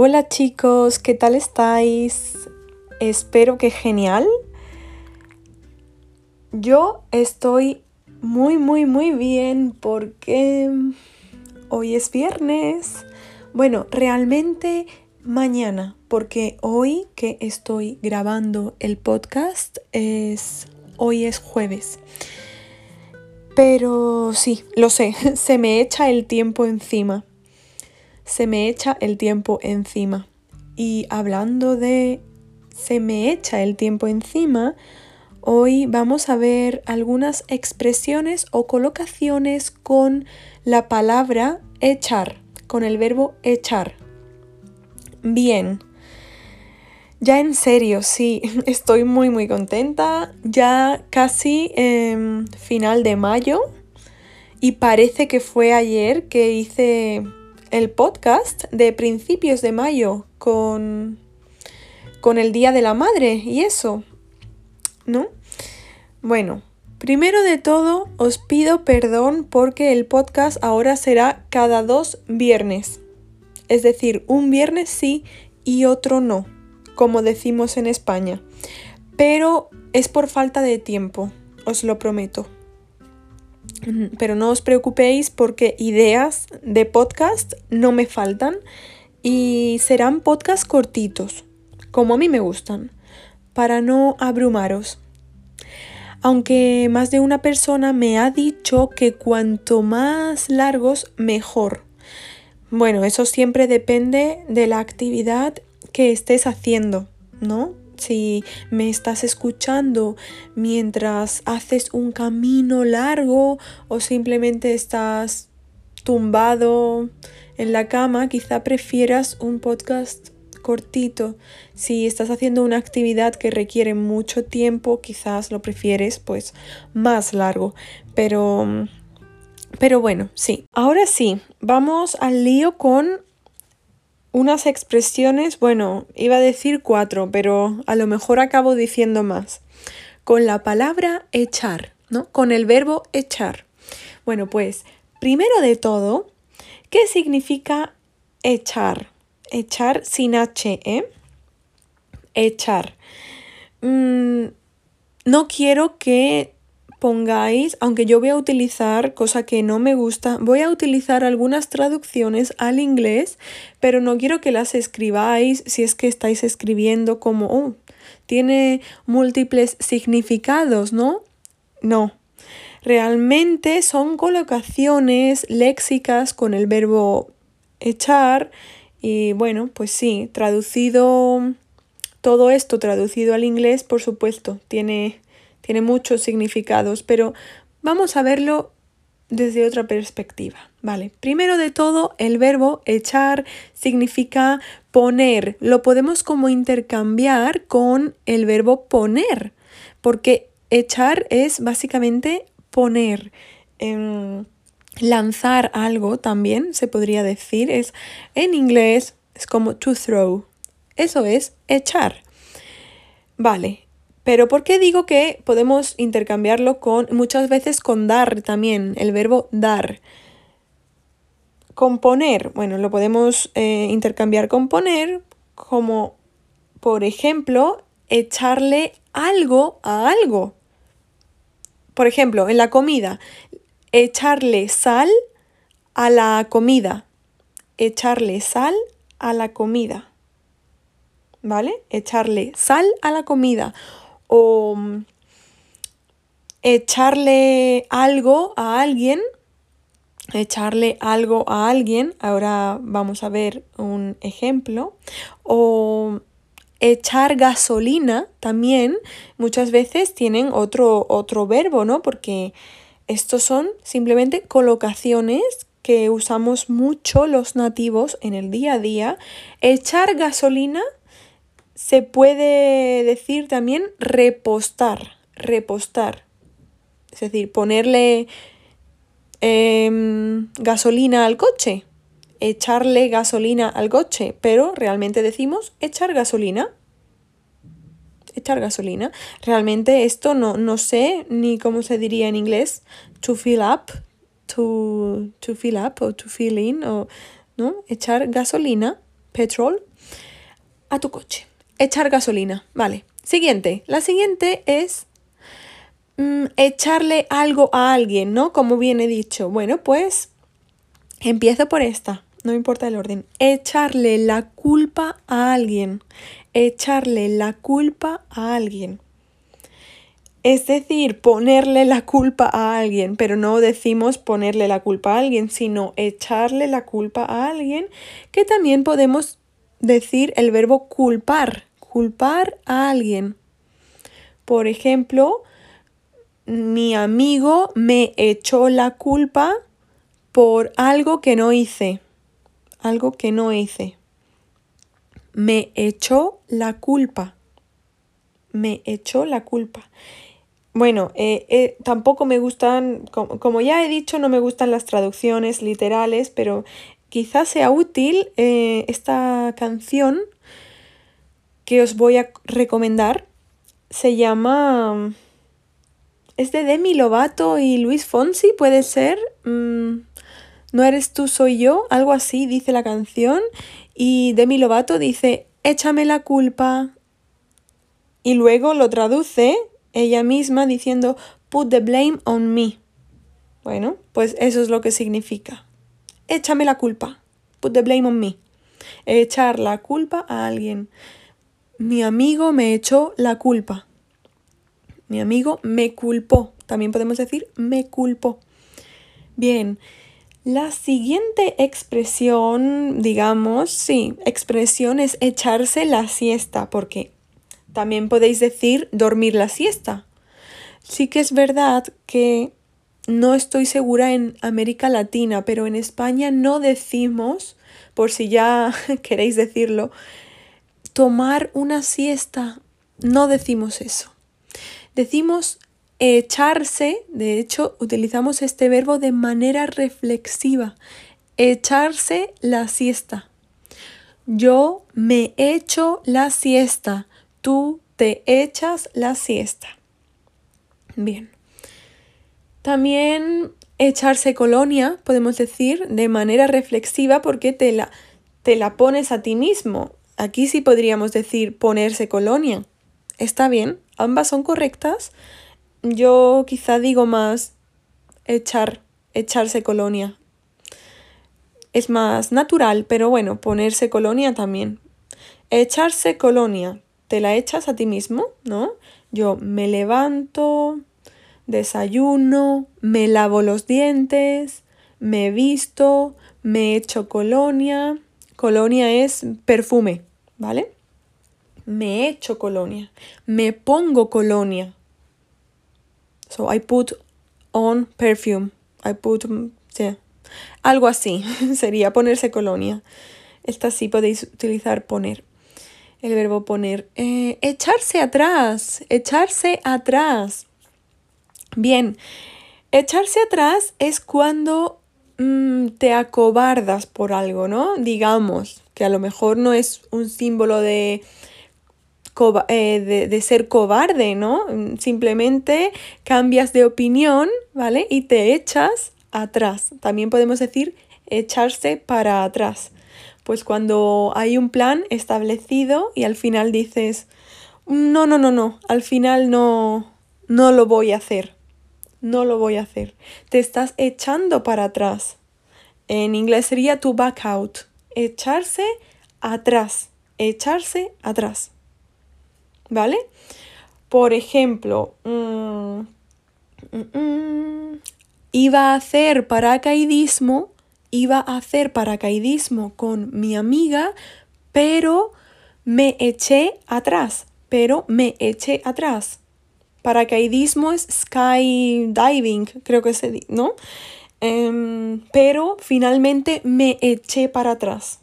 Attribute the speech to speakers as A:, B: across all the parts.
A: Hola chicos, ¿qué tal estáis? Espero que genial. Yo estoy muy, muy, muy bien porque hoy es viernes. Bueno, realmente mañana, porque hoy que estoy grabando el podcast es hoy es jueves. Pero sí, lo sé, se me echa el tiempo encima. Se me echa el tiempo encima. Y hablando de se me echa el tiempo encima, hoy vamos a ver algunas expresiones o colocaciones con la palabra echar, con el verbo echar. Bien. Ya en serio, sí, estoy muy muy contenta. Ya casi final de mayo y parece que fue ayer que hice el podcast de principios de mayo con, con el Día de la Madre y eso, ¿no? Bueno, primero de todo os pido perdón porque el podcast ahora será cada dos viernes. Es decir, un viernes sí y otro no como decimos en España. Pero es por falta de tiempo, os lo prometo. Pero no os preocupéis porque ideas de podcast no me faltan y serán podcasts cortitos, como a mí me gustan, para no abrumaros. Aunque más de una persona me ha dicho que cuanto más largos, mejor. Bueno, eso siempre depende de la actividad que estés haciendo, ¿no? Si me estás escuchando mientras haces un camino largo o simplemente estás tumbado en la cama, quizá prefieras un podcast cortito. Si estás haciendo una actividad que requiere mucho tiempo, quizás lo prefieres pues más largo. Pero pero bueno, sí. Ahora sí, vamos al lío con unas expresiones, bueno, iba a decir cuatro, pero a lo mejor acabo diciendo más. Con la palabra echar, ¿no? Con el verbo echar. Bueno, pues, primero de todo, ¿qué significa echar? Echar sin H, ¿eh? Echar. Mm, no quiero que pongáis, aunque yo voy a utilizar, cosa que no me gusta, voy a utilizar algunas traducciones al inglés, pero no quiero que las escribáis si es que estáis escribiendo como, oh, tiene múltiples significados, ¿no? No. Realmente son colocaciones léxicas con el verbo echar y bueno, pues sí, traducido, todo esto traducido al inglés, por supuesto, tiene tiene muchos significados, pero vamos a verlo desde otra perspectiva. Vale, primero de todo, el verbo echar significa poner. Lo podemos como intercambiar con el verbo poner, porque echar es básicamente poner. Em, lanzar algo también se podría decir. Es en inglés es como to throw. Eso es echar. Vale, pero ¿por qué digo que podemos intercambiarlo con muchas veces con dar también, el verbo dar? Componer, bueno, lo podemos eh, intercambiar con poner como, por ejemplo, echarle algo a algo. Por ejemplo, en la comida, echarle sal a la comida. Echarle sal a la comida. ¿Vale? Echarle sal a la comida o mm, echarle algo a alguien, echarle algo a alguien, ahora vamos a ver un ejemplo, o echar gasolina también muchas veces tienen otro, otro verbo, ¿no? Porque estos son simplemente colocaciones que usamos mucho los nativos en el día a día. Echar gasolina se puede decir también repostar, repostar. Es decir, ponerle em, gasolina al coche, echarle gasolina al coche, pero realmente decimos echar gasolina. Echar gasolina. Realmente esto no, no sé ni cómo se diría en inglés. To fill up, to, to fill up o to fill in, o, ¿no? Echar gasolina, petrol. a tu coche. Echar gasolina. Vale. Siguiente. La siguiente es mm, echarle algo a alguien, ¿no? Como bien he dicho. Bueno, pues empiezo por esta. No importa el orden. Echarle la culpa a alguien. Echarle la culpa a alguien. Es decir, ponerle la culpa a alguien, pero no decimos ponerle la culpa a alguien, sino echarle la culpa a alguien, que también podemos decir el verbo culpar culpar a alguien. Por ejemplo, mi amigo me echó la culpa por algo que no hice. Algo que no hice. Me echó la culpa. Me echó la culpa. Bueno, eh, eh, tampoco me gustan, como, ya he dicho, no me gustan las traducciones literales, pero quizás sea útil eh, esta canción que os voy a recomendar se llama... Es de Demi Lovato y Luis Fonsi, puede ser. Mm, no eres tú, soy yo, algo así dice la canción. Y Demi Lovato dice, échame la culpa. Y luego lo traduce ella misma diciendo, put the blame on me. Bueno, pues eso es lo que significa. Échame la culpa. Put the blame on me. Echar la culpa a alguien. Mi amigo me echó la culpa. Mi amigo me culpó. También podemos decir me culpó. Bien, la siguiente expresión, digamos, sí, expresión es echarse la siesta, porque también podéis decir dormir la siesta. Sí que es verdad que no estoy segura en América Latina, pero en España no decimos, por si ya queréis decirlo, tomar una siesta. No decimos eso. Decimos echarse, de hecho utilizamos este verbo de manera reflexiva, echarse la siesta. Yo me echo la siesta, tú te echas la siesta. Bien. También echarse colonia, podemos decir, de manera reflexiva porque te la, te la pones a ti mismo. Aquí sí podríamos decir ponerse colonia. Está bien, ambas son correctas. Yo quizá digo más echar, echarse colonia. Es más natural, pero bueno, ponerse colonia también. Echarse colonia. Te la echas a ti mismo, ¿no? Yo me levanto, desayuno, me lavo los dientes, me visto, me echo colonia. Colonia es perfume. ¿Vale? Me echo colonia, me pongo colonia. So I put on perfume. I put, yeah. Algo así sería ponerse colonia. Esta sí podéis utilizar poner. El verbo poner. Eh, echarse atrás. Echarse atrás. Bien. Echarse atrás es cuando mm, te acobardas por algo, ¿no? Digamos, que a lo mejor no es un símbolo de, eh, de, ser cobarde, ¿no? Simplemente cambias de opinión, ¿vale? Y te echas atrás. También podemos decir echarse para atrás. Pues cuando hay un plan establecido y al final dices, no, no, no, no, al final no, no lo voy a hacer. No lo voy a hacer. Te estás echando para atrás. En inglés sería to back out echarse atrás, echarse atrás. ¿Vale? Por ejemplo, mm, mm, mm, iba a hacer paracaidismo, iba a hacer paracaidismo con mi amiga, pero me eché atrás, pero me eché atrás. Paracaidismo es skydiving, creo que se dice, ¿no? Em, pero finalmente me eché para atrás.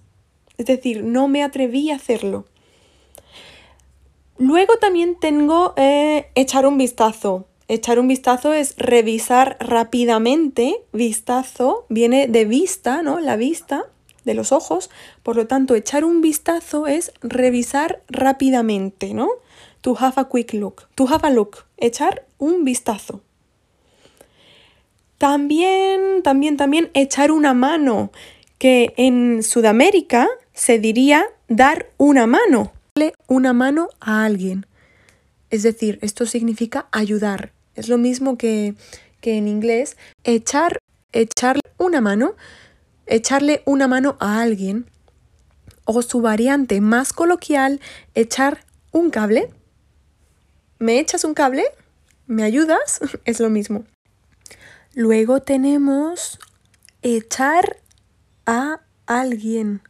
A: Es decir, no me atreví a hacerlo. Luego también tengo eh, echar un vistazo. Echar un vistazo es revisar rápidamente. Vistazo viene de vista, ¿no? La vista de los ojos. Por lo tanto, echar un vistazo es revisar rápidamente, ¿no? To have a quick look. To have a look. Echar un vistazo. También, también, también echar una mano, que en Sudamérica se diría dar una mano. una mano a alguien. Es decir, esto significa ayudar. Es lo mismo que, que en inglés. Echar, echarle una mano, echarle una mano a alguien. O su variante más coloquial, echar un cable. ¿Me echas un cable? ¿Me ayudas? es lo mismo. Luego tenemos echar a alguien.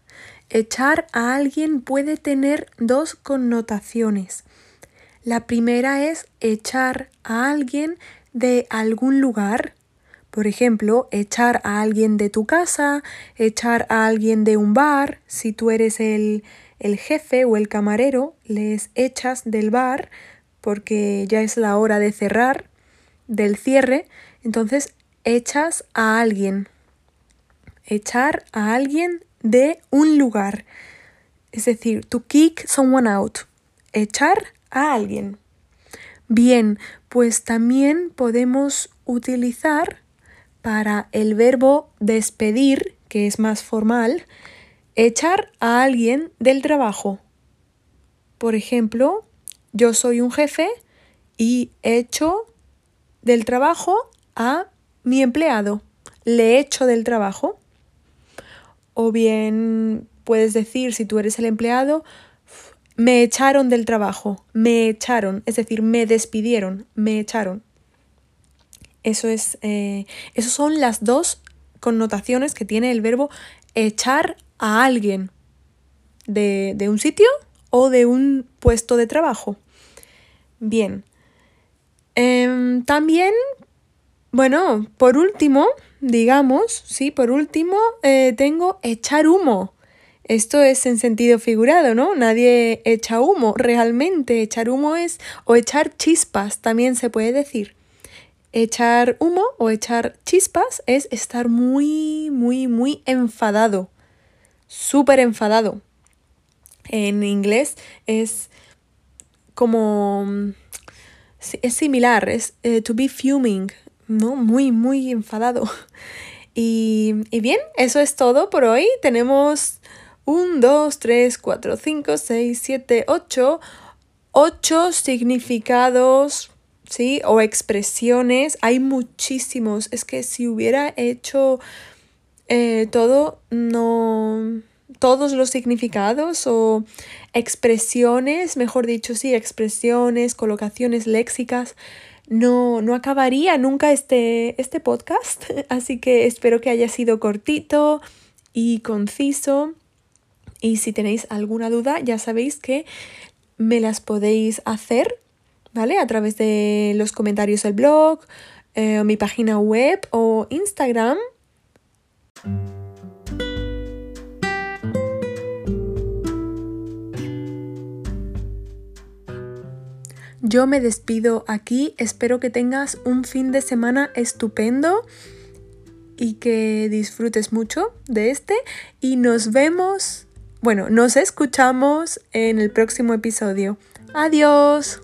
A: Echar a alguien puede tener dos connotaciones. La primera es echar a alguien de algún lugar. Por ejemplo, echar a alguien de tu casa, echar a alguien de un bar. Si tú eres el, el jefe o el camarero, les echas del bar porque ya es la hora de cerrar, del cierre. Entonces, echas a alguien. Echar a alguien de un lugar. Es decir, to kick someone out. Echar a alguien. Bien, pues también podemos utilizar para el verbo despedir, que es más formal, echar a alguien del trabajo. Por ejemplo, yo soy un jefe y echo del trabajo a mi empleado. Le echo del trabajo. O bien puedes decir, si tú eres el empleado, me echaron del trabajo, me echaron, es decir, me despidieron, me echaron. Eso es, eh, esas son las dos connotaciones que tiene el verbo echar a alguien de, de un sitio o de un puesto de trabajo. Bien. Em, también, bueno, por último, digamos, sí, por último, eh, tengo echar humo. Esto es en sentido figurado, ¿no? Nadie echa humo. Realmente echar humo es o echar chispas, también se puede decir. Echar humo o echar chispas es estar muy, muy, muy enfadado. Súper enfadado. En inglés es como... Es similar, es eh, to be fuming, ¿no? Muy, muy enfadado. Y, y bien, eso es todo por hoy. Tenemos 1, 2, 3, 4, 5, 6, 7, 8, 8 significados, ¿sí? O expresiones. Hay muchísimos. Es que si hubiera hecho eh, todo, no... Todos los significados o expresiones, mejor dicho, sí, expresiones, colocaciones léxicas, no, no acabaría nunca este, este podcast. Así que espero que haya sido cortito y conciso. Y si tenéis alguna duda, ya sabéis que me las podéis hacer, ¿vale? A través de los comentarios del blog, eh, mi página web o Instagram. Yo me despido aquí, espero que tengas un fin de semana estupendo y que disfrutes mucho de este y nos vemos bueno, nos escuchamos en el próximo episodio. Adiós.